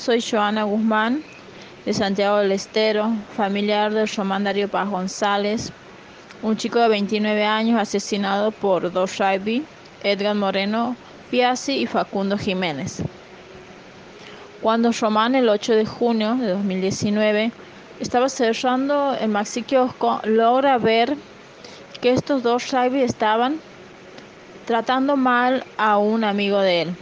soy Joana Guzmán de Santiago del Estero, familiar del Román Darío Paz González, un chico de 29 años asesinado por dos Raibi, Edgar Moreno Piazzi y Facundo Jiménez. Cuando Román el 8 de junio de 2019 estaba cerrando el maxi kiosco, logra ver que estos dos Raibi estaban tratando mal a un amigo de él.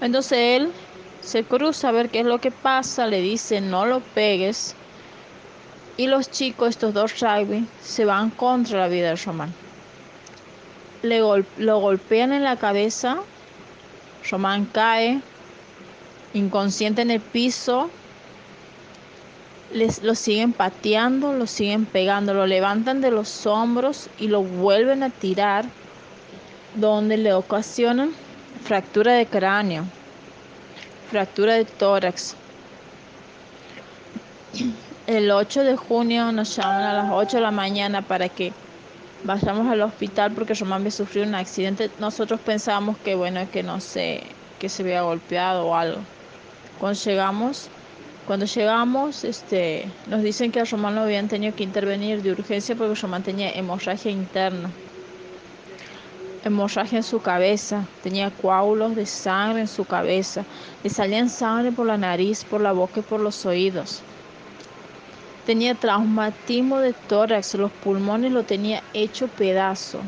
Entonces él se cruza a ver qué es lo que pasa, le dice no lo pegues. Y los chicos, estos dos rugby, se van contra la vida de Román. Le lo golpean en la cabeza, Román cae, inconsciente en el piso, les, lo siguen pateando, lo siguen pegando, lo levantan de los hombros y lo vuelven a tirar, donde le ocasionan fractura de cráneo fractura de tórax. El 8 de junio nos llaman a las 8 de la mañana para que vayamos al hospital porque Román había sufrido un accidente. Nosotros pensábamos que bueno, que no sé, que se había golpeado o algo. Cuando llegamos, cuando llegamos, este, nos dicen que a Román lo habían tenido que intervenir de urgencia porque Román tenía hemorragia interna hemorragia en su cabeza, tenía coágulos de sangre en su cabeza, le salían sangre por la nariz, por la boca y por los oídos. Tenía traumatismo de tórax, los pulmones lo tenía hecho pedazo.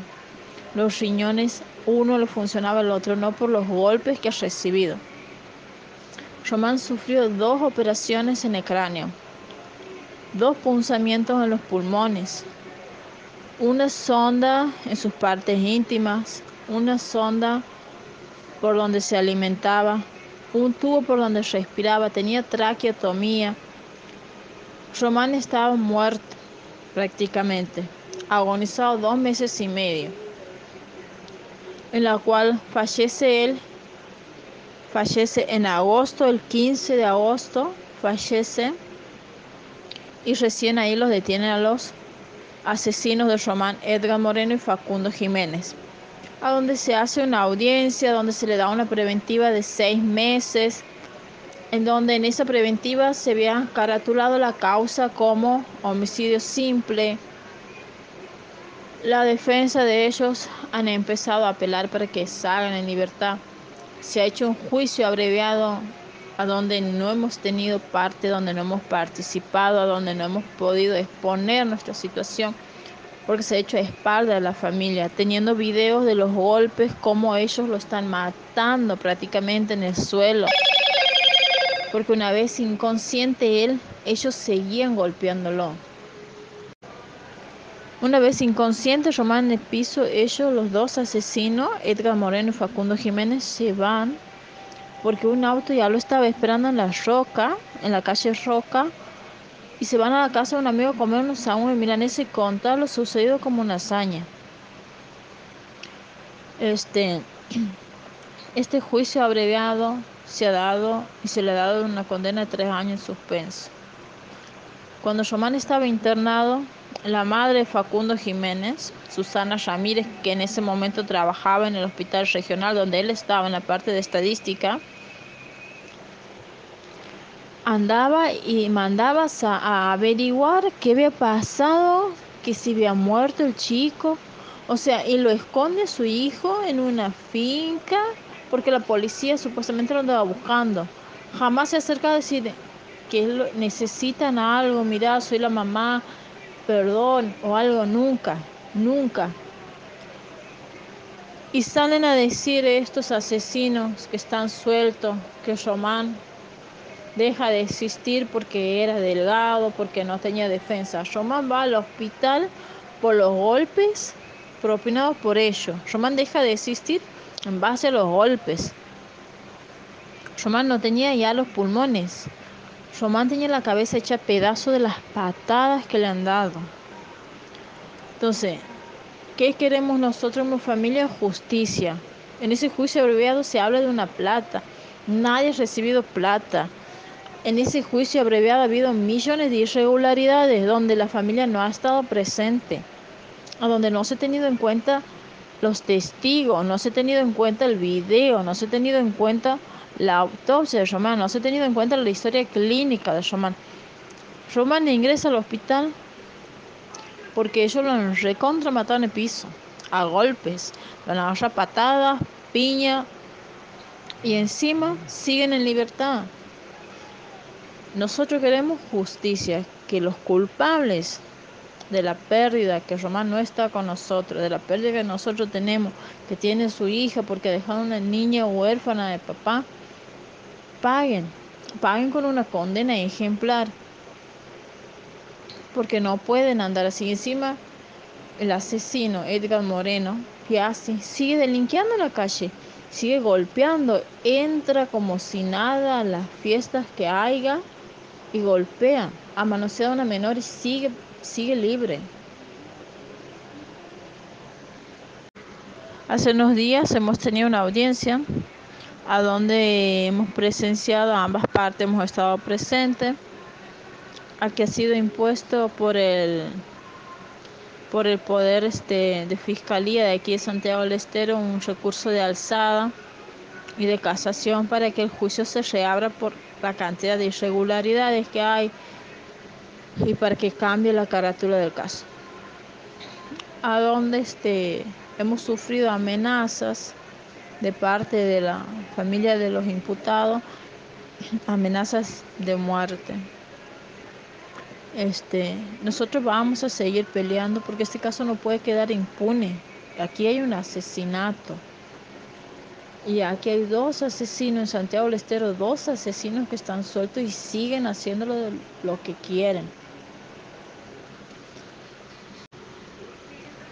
Los riñones, uno le funcionaba, el otro no por los golpes que ha recibido. Román sufrió dos operaciones en el cráneo, dos punzamientos en los pulmones, una sonda en sus partes íntimas, una sonda por donde se alimentaba, un tubo por donde respiraba, tenía traqueotomía. Román estaba muerto prácticamente, agonizado dos meses y medio, en la cual fallece él, fallece en agosto, el 15 de agosto, fallece y recién ahí los detienen a los asesinos de Román Edgar Moreno y Facundo Jiménez, a donde se hace una audiencia, donde se le da una preventiva de seis meses, en donde en esa preventiva se había caratulado la causa como homicidio simple. La defensa de ellos han empezado a apelar para que salgan en libertad. Se ha hecho un juicio abreviado a donde no hemos tenido parte, donde no hemos participado, a donde no hemos podido exponer nuestra situación, porque se ha hecho a espalda de la familia, teniendo videos de los golpes, como ellos lo están matando prácticamente en el suelo. Porque una vez inconsciente él, ellos seguían golpeándolo. Una vez inconsciente, Román en el piso, ellos, los dos asesinos, Edgar Moreno y Facundo Jiménez, se van porque un auto ya lo estaba esperando en la Roca, en la calle Roca, y se van a la casa de un amigo a comer unos sándwiches miran ese contar lo sucedido como una hazaña. Este, este juicio abreviado se ha dado y se le ha dado una condena de tres años en suspenso. Cuando Román estaba internado, la madre de Facundo Jiménez, Susana Ramírez, que en ese momento trabajaba en el hospital regional donde él estaba en la parte de estadística, andaba y mandaba a, averiguar qué había pasado, que si había muerto el chico, o sea, y lo esconde su hijo en una finca porque la policía supuestamente lo andaba buscando. Jamás se acerca a decir que necesitan algo, mira, soy la mamá, perdón o algo, nunca, nunca. Y salen a decir estos asesinos que están sueltos, que Román deja de existir porque era delgado, porque no tenía defensa. Román va al hospital por los golpes propinados por ellos. Román deja de existir en base a los golpes. Román no tenía ya los pulmones. Román tenía la cabeza hecha pedazo de las patadas que le han dado. Entonces, ¿qué queremos nosotros como familia? Justicia. En ese juicio abreviado se habla de una plata. Nadie ha recibido plata. En ese juicio abreviado ha habido millones de irregularidades donde la familia no ha estado presente, a donde no se ha tenido en cuenta los testigos, no se ha tenido en cuenta el video, no se ha tenido en cuenta la autopsia de Román, no se ha tenido en cuenta la historia clínica de Román. Román ingresa al hospital porque ellos lo han recontra matado en el piso, a golpes, lo han agarrado patadas, piña, y encima siguen en libertad. Nosotros queremos justicia, que los culpables de la pérdida que Román no está con nosotros, de la pérdida que nosotros tenemos, que tiene su hija porque ha dejado una niña huérfana de papá, paguen, paguen con una condena ejemplar, porque no pueden andar así. Encima, el asesino Edgar Moreno, que hace, sigue delinqueando en la calle, sigue golpeando, entra como si nada a las fiestas que haya y golpea, manosea a una menor y sigue, sigue libre. Hace unos días hemos tenido una audiencia a donde hemos presenciado ambas partes, hemos estado presentes, a que ha sido impuesto por el por el poder este, de fiscalía de aquí de Santiago del Estero un recurso de alzada y de casación para que el juicio se reabra por la cantidad de irregularidades que hay y para que cambie la carátula del caso. A donde este, hemos sufrido amenazas de parte de la familia de los imputados, amenazas de muerte. Este, nosotros vamos a seguir peleando porque este caso no puede quedar impune. Aquí hay un asesinato. Y aquí hay dos asesinos en Santiago del Estero, dos asesinos que están sueltos y siguen haciéndolo lo que quieren.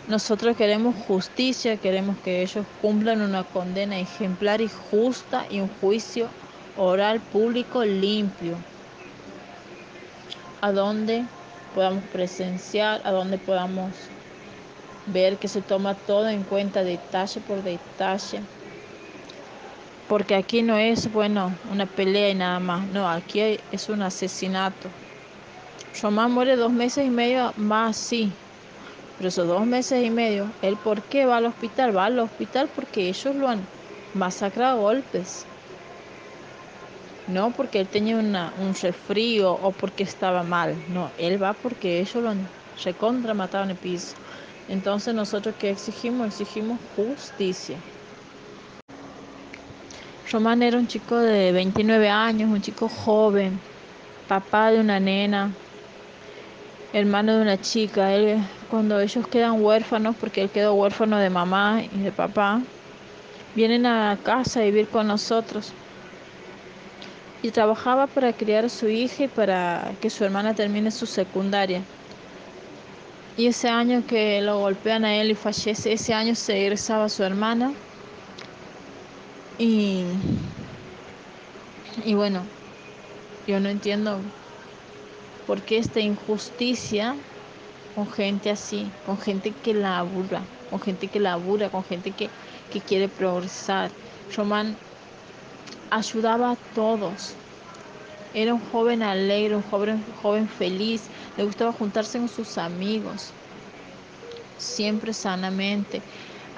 Nosotros queremos justicia, queremos que ellos cumplan una condena ejemplar y justa y un juicio oral público limpio, a donde podamos presenciar, a donde podamos ver que se toma todo en cuenta detalle por detalle. Porque aquí no es, bueno, una pelea y nada más, no, aquí es un asesinato. Román muere dos meses y medio más, sí, pero esos dos meses y medio, ¿él por qué va al hospital? Va al hospital porque ellos lo han masacrado a golpes. No porque él tenía un resfrío o porque estaba mal, no, él va porque ellos lo han recontra matado en el piso. Entonces nosotros que exigimos, exigimos justicia. Román era un chico de 29 años, un chico joven, papá de una nena, hermano de una chica. Él, cuando ellos quedan huérfanos, porque él quedó huérfano de mamá y de papá, vienen a casa a vivir con nosotros. Y trabajaba para criar a su hija y para que su hermana termine su secundaria. Y ese año que lo golpean a él y fallece, ese año se egresaba su hermana y, y bueno, yo no entiendo por qué esta injusticia con gente así, con gente que labura, con gente que labura, con gente que, que quiere progresar. Román ayudaba a todos. Era un joven alegre, un joven, joven feliz, le gustaba juntarse con sus amigos, siempre sanamente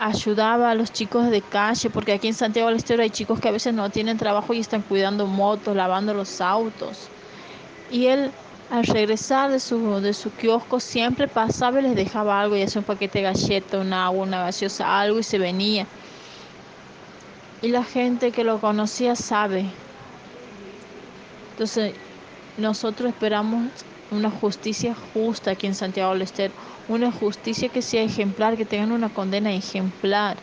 ayudaba a los chicos de calle, porque aquí en Santiago del Estero hay chicos que a veces no tienen trabajo y están cuidando motos, lavando los autos. Y él al regresar de su, de su kiosco siempre pasaba y les dejaba algo, ya sea un paquete de galleta, un agua, una gaseosa, algo y se venía. Y la gente que lo conocía sabe. Entonces, nosotros esperamos una justicia justa aquí en Santiago del Estero una justicia que sea ejemplar, que tengan una condena ejemplar.